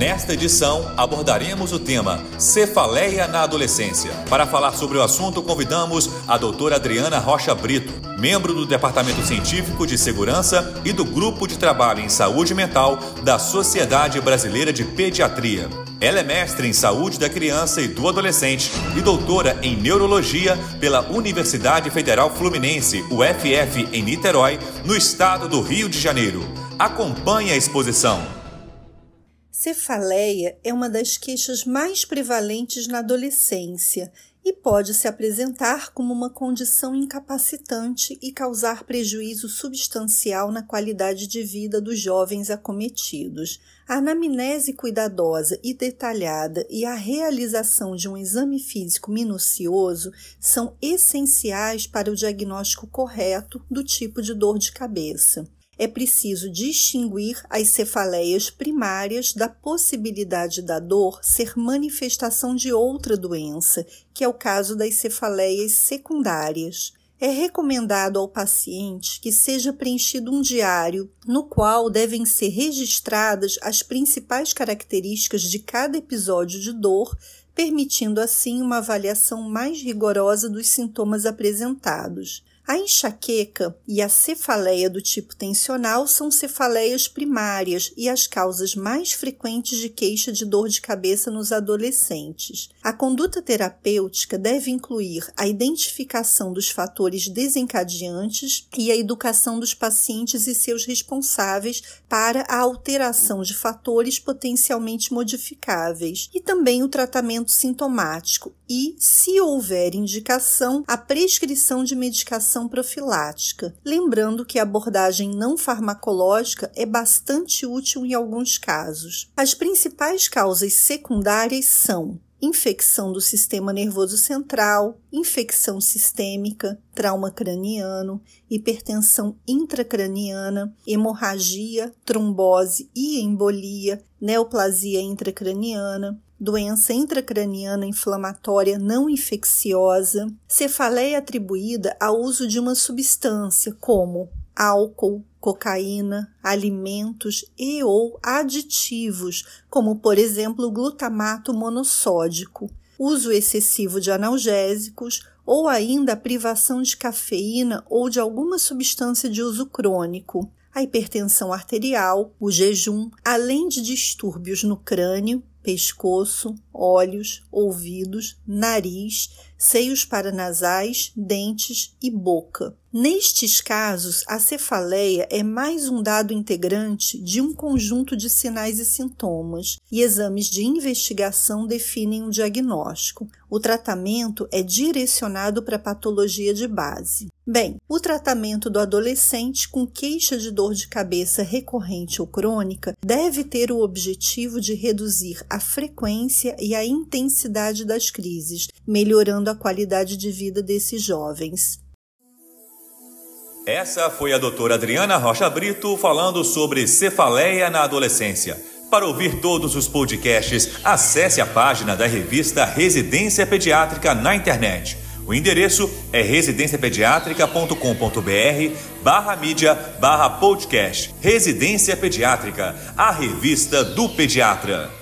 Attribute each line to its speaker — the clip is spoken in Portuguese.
Speaker 1: Nesta edição, abordaremos o tema Cefaleia na Adolescência. Para falar sobre o assunto, convidamos a doutora Adriana Rocha Brito, membro do Departamento Científico de Segurança e do Grupo de Trabalho em Saúde Mental da Sociedade Brasileira de Pediatria. Ela é mestre em Saúde da Criança e do Adolescente e doutora em Neurologia pela Universidade Federal Fluminense, UFF, em Niterói, no estado do Rio de Janeiro. Acompanhe a exposição.
Speaker 2: Cefaleia é uma das queixas mais prevalentes na adolescência e pode se apresentar como uma condição incapacitante e causar prejuízo substancial na qualidade de vida dos jovens acometidos. A anamnese cuidadosa e detalhada e a realização de um exame físico minucioso são essenciais para o diagnóstico correto do tipo de dor de cabeça é preciso distinguir as cefaleias primárias da possibilidade da dor ser manifestação de outra doença, que é o caso das cefaleias secundárias. É recomendado ao paciente que seja preenchido um diário, no qual devem ser registradas as principais características de cada episódio de dor, permitindo assim uma avaliação mais rigorosa dos sintomas apresentados. A enxaqueca e a cefaleia do tipo tensional são cefaleias primárias e as causas mais frequentes de queixa de dor de cabeça nos adolescentes. A conduta terapêutica deve incluir a identificação dos fatores desencadeantes e a educação dos pacientes e seus responsáveis para a alteração de fatores potencialmente modificáveis, e também o tratamento sintomático e, se houver indicação, a prescrição de medicação profilática, lembrando que a abordagem não farmacológica é bastante útil em alguns casos. As principais causas secundárias são infecção do sistema nervoso central, infecção sistêmica, trauma craniano, hipertensão intracraniana, hemorragia, trombose e embolia, neoplasia intracraniana, doença intracraniana inflamatória não infecciosa, cefaleia atribuída ao uso de uma substância como álcool, cocaína, alimentos e ou aditivos, como por exemplo o glutamato monossódico, uso excessivo de analgésicos ou ainda a privação de cafeína ou de alguma substância de uso crônico, a hipertensão arterial, o jejum, além de distúrbios no crânio, pescoço, olhos, ouvidos, nariz, seios paranasais, dentes e boca. Nestes casos, a cefaleia é mais um dado integrante de um conjunto de sinais e sintomas, e exames de investigação definem o diagnóstico. O tratamento é direcionado para a patologia de base. Bem, o tratamento do adolescente com queixa de dor de cabeça recorrente ou crônica deve ter o objetivo de reduzir a frequência e a intensidade das crises, melhorando a qualidade de vida desses jovens.
Speaker 1: Essa foi a doutora Adriana Rocha Brito falando sobre cefaleia na adolescência. Para ouvir todos os podcasts, acesse a página da revista Residência Pediátrica na internet. O endereço é residenciapediatrica.com.br barra mídia barra podcast. Residência Pediátrica, a revista do pediatra.